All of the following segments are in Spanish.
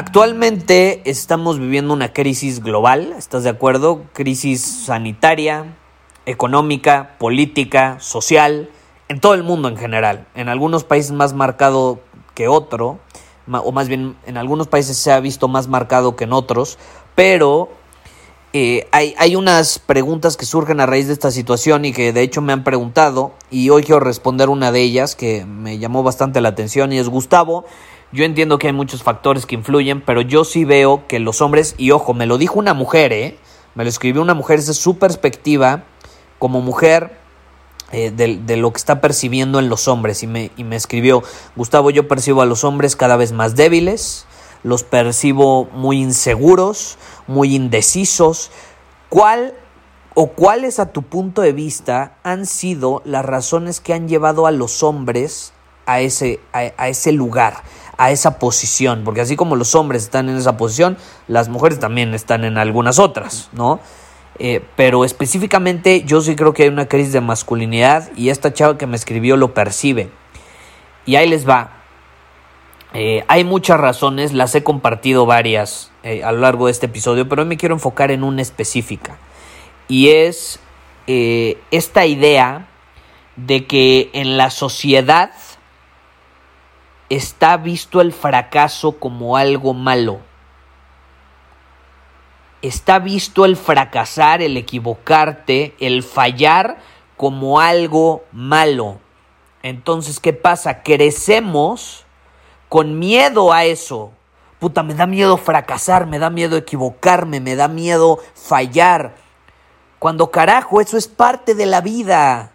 Actualmente estamos viviendo una crisis global, ¿estás de acuerdo? Crisis sanitaria, económica, política, social, en todo el mundo en general. En algunos países más marcado que otro, o más bien en algunos países se ha visto más marcado que en otros, pero eh, hay, hay, unas preguntas que surgen a raíz de esta situación y que de hecho me han preguntado y hoy quiero responder una de ellas que me llamó bastante la atención y es Gustavo, yo entiendo que hay muchos factores que influyen, pero yo sí veo que los hombres, y ojo, me lo dijo una mujer, ¿eh? Me lo escribió una mujer, esa es su perspectiva como mujer eh, de, lo que está percibiendo en los hombres. Y me, y me escribió, Gustavo, yo percibo a los hombres cada vez más débiles, los percibo muy inseguros, muy indecisos. ¿Cuál o cuáles a tu punto de vista han sido las razones que han llevado a los hombres a ese, a ese lugar? a esa posición, porque así como los hombres están en esa posición, las mujeres también están en algunas otras, ¿no? Eh, pero específicamente yo sí creo que hay una crisis de masculinidad y esta chava que me escribió lo percibe. Y ahí les va. Eh, hay muchas razones, las he compartido varias eh, a lo largo de este episodio, pero hoy me quiero enfocar en una específica. Y es esta idea de que en la sociedad está visto el fracaso como algo malo. Está visto el fracasar, el equivocarte, el fallar como algo malo. Entonces, ¿qué pasa? Crecemos con miedo a eso. Puta, me da miedo fracasar, me da miedo equivocarme, me da miedo fallar. Cuando carajo, eso es parte de la vida.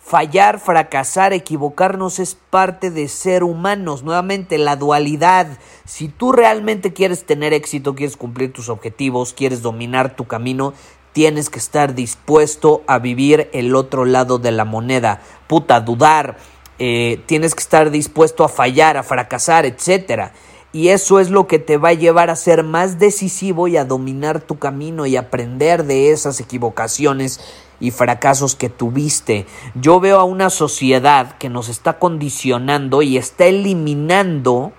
Fallar, fracasar, equivocarnos es parte de ser humanos. Nuevamente, la dualidad. Si tú realmente quieres tener éxito, quieres cumplir tus objetivos, quieres dominar tu camino, tienes que estar dispuesto a vivir el otro lado de la moneda. Puta, dudar. Eh, tienes que estar dispuesto a fallar, a fracasar, etc. Y eso es lo que te va a llevar a ser más decisivo y a dominar tu camino y aprender de esas equivocaciones y fracasos que tuviste. Yo veo a una sociedad que nos está condicionando y está eliminando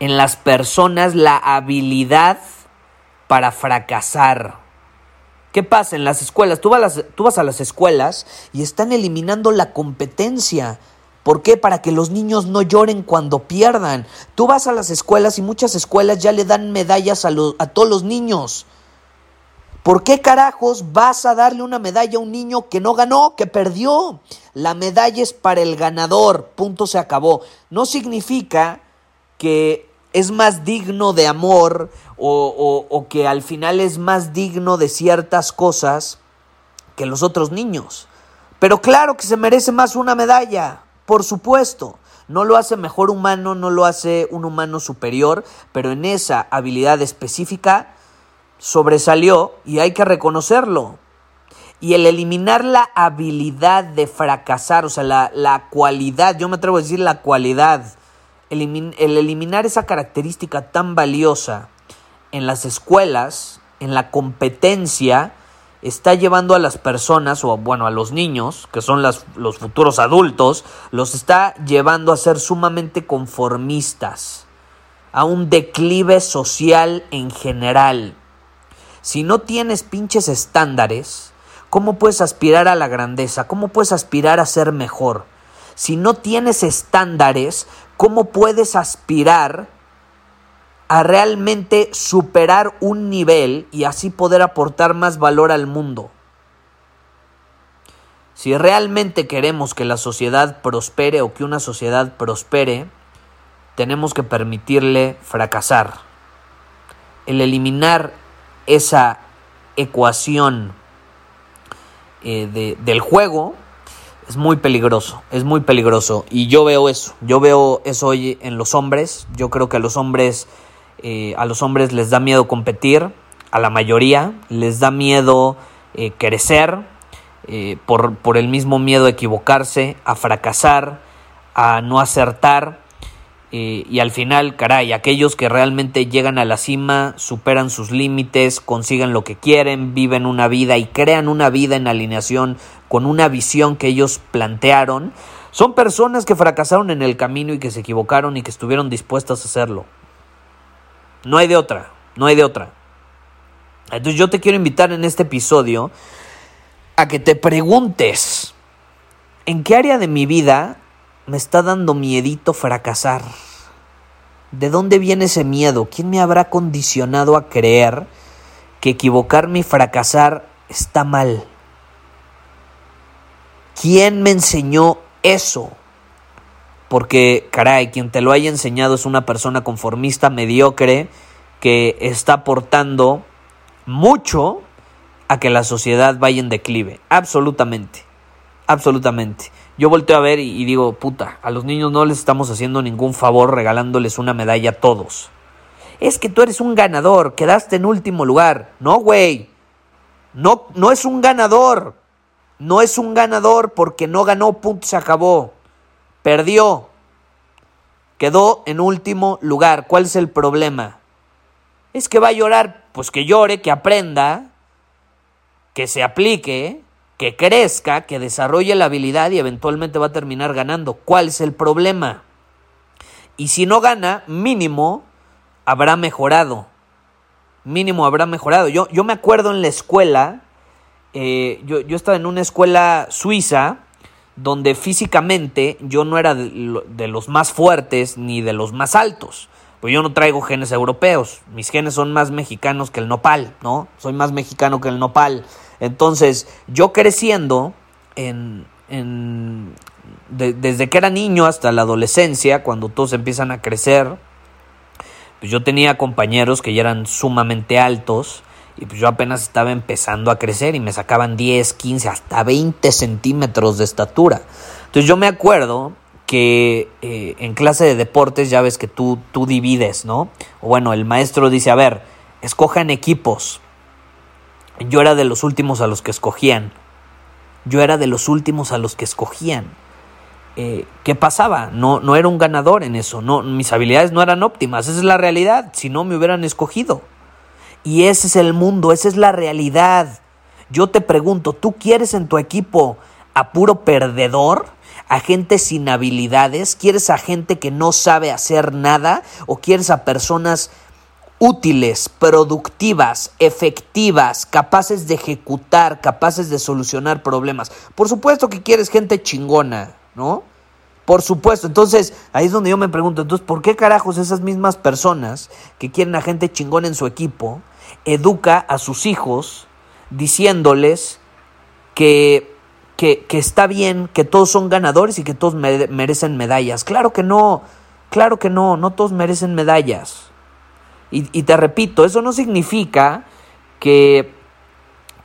en las personas la habilidad para fracasar. ¿Qué pasa en las escuelas? Tú vas, tú vas a las escuelas y están eliminando la competencia. ¿Por qué? Para que los niños no lloren cuando pierdan. Tú vas a las escuelas y muchas escuelas ya le dan medallas a, a todos los niños. ¿Por qué carajos vas a darle una medalla a un niño que no ganó, que perdió? La medalla es para el ganador, punto se acabó. No significa que es más digno de amor o, o, que al final es más digno de ciertas cosas que los otros niños. Pero claro que se merece más una medalla, por supuesto. No lo hace mejor humano, no lo hace un humano superior, pero en esa habilidad específica sobresalió y hay que reconocerlo. Y el eliminar la habilidad de fracasar, o sea, la, cualidad, yo me atrevo a decir la cualidad, el, el eliminar esa característica tan valiosa en las escuelas, en la competencia, está llevando a las personas, o bueno, a los niños, que son los futuros adultos, los está llevando a ser sumamente conformistas, a un declive social en general. Si no tienes pinches estándares, ¿cómo puedes aspirar a la grandeza? ¿Cómo puedes aspirar a ser mejor? Si no tienes estándares, ¿cómo puedes aspirar a realmente superar un nivel y así poder aportar más valor al mundo. Si realmente queremos que la sociedad prospere o que una sociedad prospere, tenemos que permitirle fracasar. El eliminar esa ecuación eh, del juego es muy peligroso, es muy peligroso. Y yo veo eso, yo veo eso hoy en los hombres. Yo creo que a los hombres, eh, a los hombres les da miedo competir, a la mayoría les da miedo eh, crecer, por, por el mismo miedo a equivocarse, a fracasar, a no acertar. Y al final, caray, aquellos que realmente llegan a la cima, superan sus límites, consiguen lo que quieren, viven una vida y crean una vida en alineación con una visión que ellos plantearon, son personas que fracasaron en el camino y que se equivocaron y que estuvieron dispuestas a hacerlo. No hay de otra, no hay de otra. Entonces yo te quiero invitar en este episodio a que te preguntes, ¿en qué área de mi vida me está dando miedito fracasar. ¿De dónde viene ese miedo? ¿Quién me habrá condicionado a creer que equivocarme y fracasar está mal? ¿Quién me enseñó eso? Porque, caray, quien te lo haya enseñado es una persona conformista, mediocre, que está aportando mucho a que la sociedad vaya en declive. Absolutamente. Absolutamente yo volteo a ver y, digo, puta, a los niños no les estamos haciendo ningún favor regalándoles una medalla a todos. Es que tú eres un ganador, quedaste en último lugar. No, güey. No, no es un ganador. No es un ganador porque no ganó, punto, se acabó. Perdió. Quedó en último lugar. ¿Cuál es el problema? Es que va a llorar, pues que llore, que aprenda, que se aplique que crezca, que desarrolle la habilidad y eventualmente va a terminar ganando. ¿Cuál es el problema? Y si no gana, mínimo habrá mejorado. Mínimo habrá mejorado. Yo, yo me acuerdo en la escuela, eh, yo, yo, estaba en una escuela suiza donde físicamente yo no era de, de los más fuertes ni de los más altos. Pues yo no traigo genes europeos. Mis genes son más mexicanos que el nopal, ¿no? Soy más mexicano que el nopal. Entonces, yo creciendo en, desde que era niño hasta la adolescencia, cuando todos empiezan a crecer, pues yo tenía compañeros que ya eran sumamente altos y pues yo apenas estaba empezando a crecer y me sacaban 10, 15, hasta 20 centímetros de estatura. Entonces yo me acuerdo que eh, en clase de deportes ya ves que tú, tú divides, ¿no? O bueno, el maestro dice, a ver, escojan equipos yo era de los últimos a los que escogían. Yo era de los últimos a los que escogían. Eh, ¿Qué pasaba? No, no era un ganador en eso. No, mis habilidades no eran óptimas. Esa es la realidad. Si no, me hubieran escogido. Y ese es el mundo, esa es la realidad. Yo te pregunto, ¿tú quieres en tu equipo a puro perdedor? ¿A gente sin habilidades? ¿Quieres a gente que no sabe hacer nada? ¿O quieres a personas útiles, productivas, efectivas, capaces de ejecutar, capaces de solucionar problemas. Por supuesto que quieres gente chingona, ¿no? Por supuesto. Entonces, ahí es donde yo me pregunto, entonces, ¿por qué carajos esas mismas personas que quieren a gente chingona en su equipo, educa a sus hijos diciéndoles que, que, que está bien, que todos son ganadores y que todos merecen medallas? Claro que no, claro que no, no todos merecen medallas. Y, te repito, eso no significa que,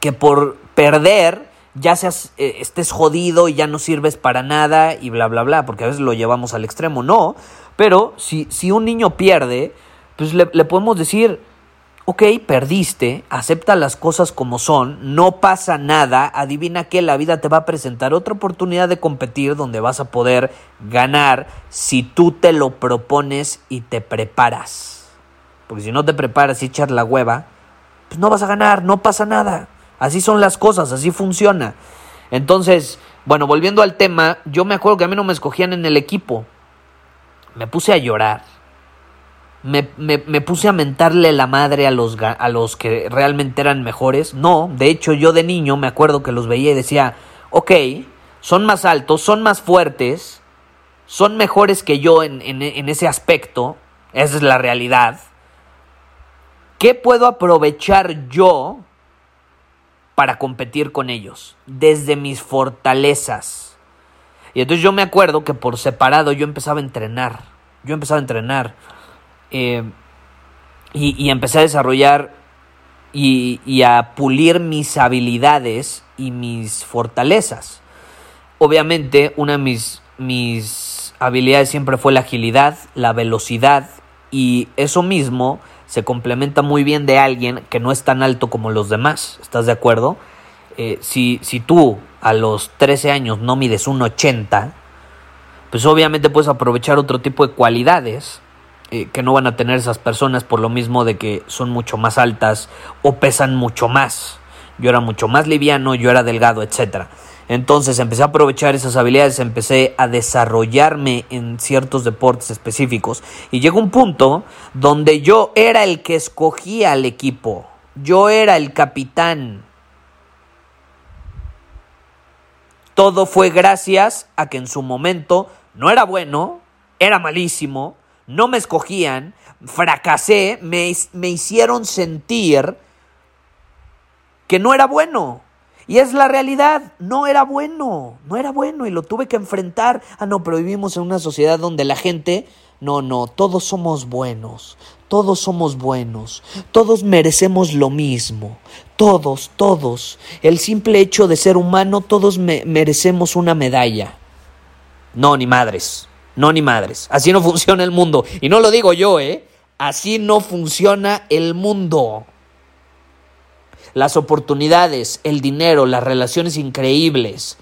que por perder ya seas, eh, estés jodido y ya no sirves para nada y bla, bla, bla, porque a veces lo llevamos al extremo, no. Pero si, si un niño pierde, pues le, le podemos decir, ok, perdiste, acepta las cosas como son, no pasa nada, adivina que la vida te va a presentar otra oportunidad de competir donde vas a poder ganar si tú te lo propones y te preparas. Porque si no te preparas y echas la hueva, pues no vas a ganar, no pasa nada. Así son las cosas, así funciona. Entonces, bueno, volviendo al tema, yo me acuerdo que a mí no me escogían en el equipo. Me puse a llorar. Me, me, puse a mentarle la madre a los, a los que realmente eran mejores. No, de hecho yo de niño me acuerdo que los veía y decía, ok, son más altos, son más fuertes, son mejores que yo en, en, en ese aspecto, esa es la realidad ¿Qué puedo aprovechar yo para competir con ellos? Desde mis fortalezas. Y entonces yo me acuerdo que por separado yo empezaba a entrenar. Yo empezaba a entrenar. Eh, y, empecé a desarrollar y, y, a pulir mis habilidades y mis fortalezas. Obviamente, una de mis, mis habilidades siempre fue la agilidad, la velocidad, y eso mismo se complementa muy bien de alguien que no es tan alto como los demás. ¿Estás de acuerdo? Eh, si, si tú a los 13 años no mides un 80, pues obviamente puedes aprovechar otro tipo de cualidades eh, que no van a tener esas personas por lo mismo de que son mucho más altas o pesan mucho más. Yo era mucho más liviano, yo era delgado, etcétera. Entonces empecé a aprovechar esas habilidades, empecé a desarrollarme en ciertos deportes específicos y llegó un punto donde yo era el que escogía al equipo, yo era el capitán. Todo fue gracias a que en su momento no era bueno, era malísimo, no me escogían, fracasé, me, me hicieron sentir que no era bueno. Y es la realidad, no era bueno, no era bueno y lo tuve que enfrentar. Ah, no, pero vivimos en una sociedad donde la gente, no, no, todos somos buenos, todos somos buenos, todos merecemos lo mismo, todos, todos. El simple hecho de ser humano, todos merecemos una medalla. No, ni madres, no, ni madres. Así no funciona el mundo. Y no lo digo yo, ¿eh? Así no funciona el mundo las oportunidades, el dinero, las relaciones increíbles.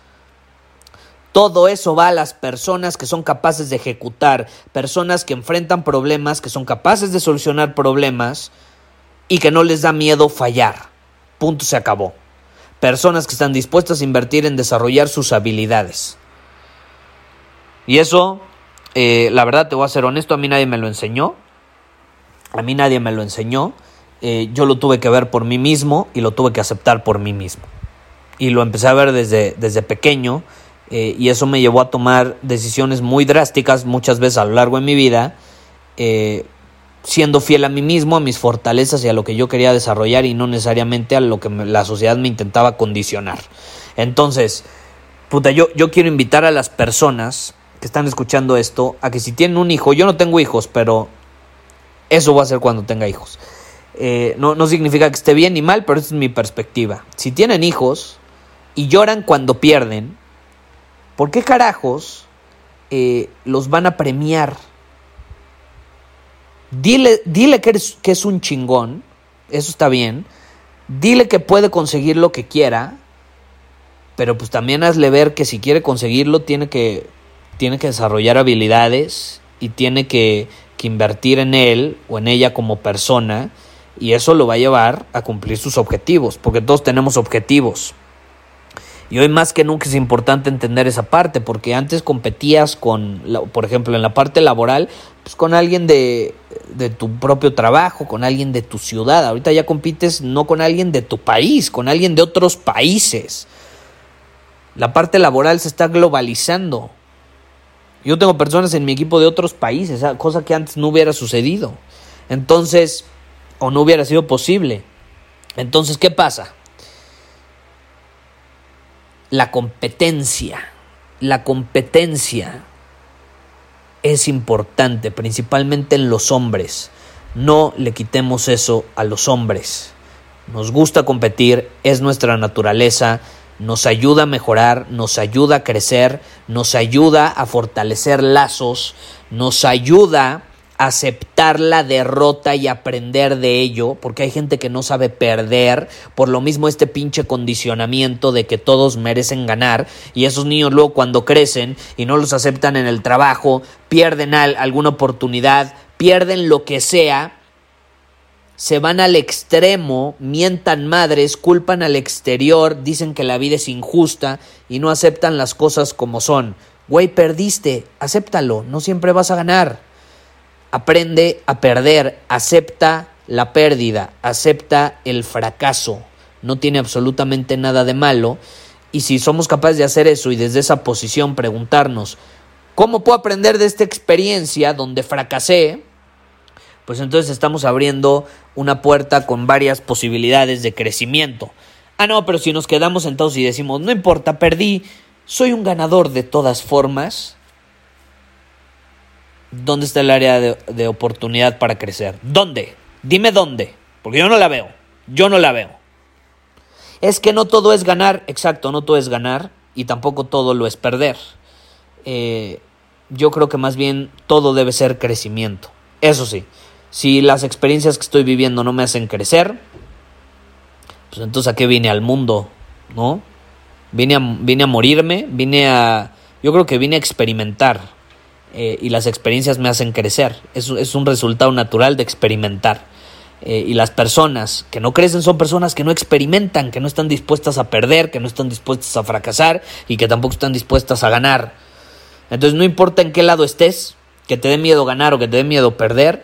Todo eso va a las personas que son capaces de ejecutar, personas que enfrentan problemas, que son capaces de solucionar problemas y que no les da miedo fallar. Punto se acabó. Personas que están dispuestas a invertir en desarrollar sus habilidades. Y eso, eh, la verdad te voy a ser honesto, a mí nadie me lo enseñó. A mí nadie me lo enseñó. Eh, yo lo tuve que ver por mí mismo y lo tuve que aceptar por mí mismo. Y lo empecé a ver desde, desde pequeño eh, y eso me llevó a tomar decisiones muy drásticas muchas veces a lo largo de mi vida, eh, siendo fiel a mí mismo, a mis fortalezas y a lo que yo quería desarrollar y no necesariamente a lo que la sociedad me intentaba condicionar. Entonces, puta, yo, yo quiero invitar a las personas que están escuchando esto a que si tienen un hijo, yo no tengo hijos, pero eso va a ser cuando tenga hijos. Eh, no, no significa que esté bien ni mal, pero esa es mi perspectiva. Si tienen hijos y lloran cuando pierden, ¿por qué carajos eh, los van a premiar? Dile, dile que, que es un chingón, eso está bien. Dile que puede conseguir lo que quiera, pero pues también hazle ver que si quiere conseguirlo tiene que, tiene que desarrollar habilidades y tiene que, que invertir en él o en ella como persona y eso lo va a llevar a cumplir sus objetivos, porque todos tenemos objetivos. Y hoy más que nunca es importante entender esa parte, porque antes competías con, por ejemplo, en la parte laboral, pues con alguien de, de tu propio trabajo, con alguien de tu ciudad. Ahorita ya compites no con alguien de tu país, con alguien de otros países. La parte laboral se está globalizando. Yo tengo personas en mi equipo de otros países, cosa que antes no hubiera sucedido. Entonces, o no hubiera sido posible. Entonces, ¿qué pasa? La competencia, la competencia es importante, principalmente en los hombres. No le quitemos eso a los hombres. Nos gusta competir, es nuestra naturaleza, nos ayuda a mejorar, nos ayuda a crecer, nos ayuda a fortalecer lazos, nos ayuda aceptar la derrota y aprender de ello, porque hay gente que no sabe perder, por lo mismo este pinche condicionamiento de que todos merecen ganar, y esos niños luego cuando crecen y no los aceptan en el trabajo, pierden alguna oportunidad, pierden lo que sea, se van al extremo, mientan madres, culpan al exterior, dicen que la vida es injusta y no aceptan las cosas como son. Güey, perdiste, acéptalo, no siempre vas a ganar. Aprende a perder, acepta la pérdida, acepta el fracaso. No tiene absolutamente nada de malo. Y si somos capaces de hacer eso y desde esa posición preguntarnos, ¿cómo puedo aprender de esta experiencia donde fracasé? pues entonces estamos abriendo una puerta con varias posibilidades de crecimiento. Ah, no, pero si nos quedamos sentados y decimos, no importa, perdí, soy un ganador de todas formas, ¿dónde está el área de, oportunidad para crecer? ¿Dónde? Dime dónde, porque yo no la veo, yo no la veo. Es que no todo es ganar, exacto, no todo es ganar y tampoco todo lo es perder. Eh, yo creo que más bien todo debe ser crecimiento. Eso sí, si las experiencias que estoy viviendo no me hacen crecer, pues entonces a qué vine al mundo, ¿no? Vine a, vine a morirme, vine a... Yo creo que vine a experimentar eh, y las experiencias me hacen crecer. Es, es un resultado natural de experimentar. Eh, y las personas que no crecen son personas que no experimentan, que no están dispuestas a perder, que no están dispuestas a fracasar y que tampoco están dispuestas a ganar. Entonces no importa en qué lado estés, que te dé miedo ganar o que te dé miedo perder,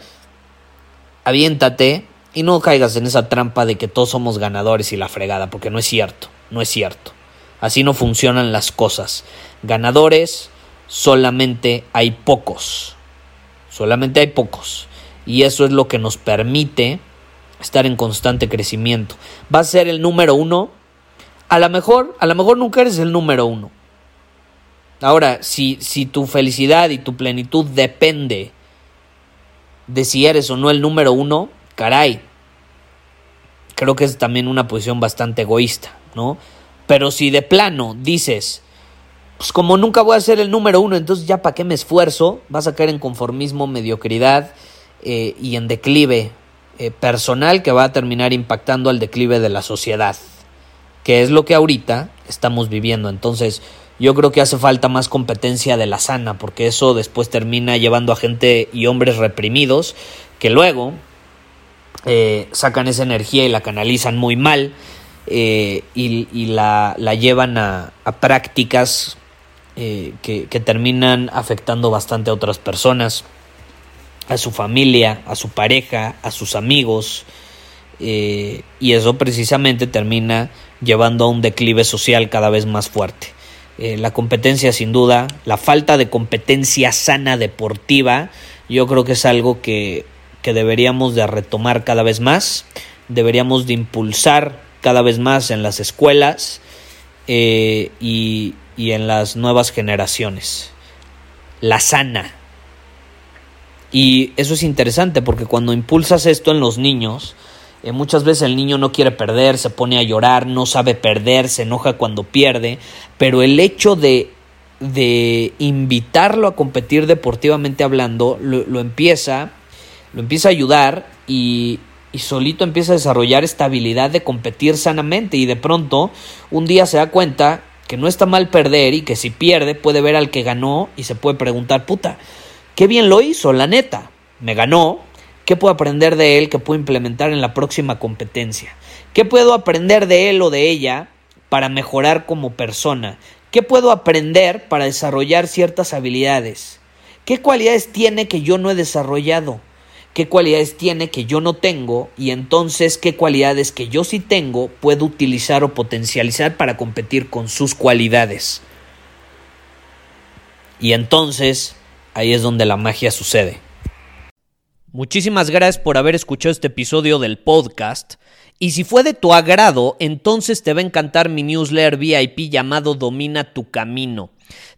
aviéntate y no caigas en esa trampa de que todos somos ganadores y la fregada, porque no es cierto, no es cierto. Así no funcionan las cosas. Ganadores solamente hay pocos. Solamente hay pocos. Y eso es lo que nos permite estar en constante crecimiento. ¿Vas a ser el número uno? A lo mejor, a lo mejor nunca eres el número uno. Ahora, si, si tu felicidad y tu plenitud depende de si eres o no el número uno, caray, creo que es también una posición bastante egoísta, ¿no? Pero si de plano dices, pues como nunca voy a ser el número uno, entonces ya para qué me esfuerzo, vas a caer en conformismo, mediocridad eh, y en declive eh, personal que va a terminar impactando al declive de la sociedad, que es lo que ahorita estamos viviendo. Entonces, yo creo que hace falta más competencia de la sana, porque eso después termina llevando a gente y hombres reprimidos que luego eh, sacan esa energía y la canalizan muy mal y, la, llevan a, prácticas eh, que, que terminan afectando bastante a otras personas, a su familia, a su pareja, a sus amigos, y eso precisamente termina llevando a un declive social cada vez más fuerte. Eh, la competencia sin duda, la falta de competencia sana deportiva, yo creo que es algo que, deberíamos de retomar cada vez más, deberíamos de impulsar cada vez más en las escuelas eh, y, y en las nuevas generaciones. La sana. Y eso es interesante porque cuando impulsas esto en los niños, eh, muchas veces el niño no quiere perder, se pone a llorar, no sabe perder, se enoja cuando pierde, pero el hecho de, de invitarlo a competir deportivamente hablando lo, empieza, lo empieza a ayudar y, y solito empieza a desarrollar esta habilidad de competir sanamente y de pronto un día se da cuenta que no está mal perder y que si pierde puede ver al que ganó y se puede preguntar, puta, qué bien lo hizo, la neta, me ganó, ¿Qué puedo aprender de él que puedo implementar en la próxima competencia? ¿Qué puedo aprender de él o de ella para mejorar como persona? ¿Qué puedo aprender para desarrollar ciertas habilidades? ¿Qué cualidades tiene que yo no he desarrollado? ¿Qué cualidades tiene que yo no tengo? Y entonces, ¿qué cualidades que yo sí tengo puedo utilizar o potencializar para competir con sus cualidades? Y entonces, ahí es donde la magia sucede. Muchísimas gracias por haber escuchado este episodio del podcast. Y si fue de tu agrado, entonces te va a encantar mi newsletter VIP llamado Domina tu Camino.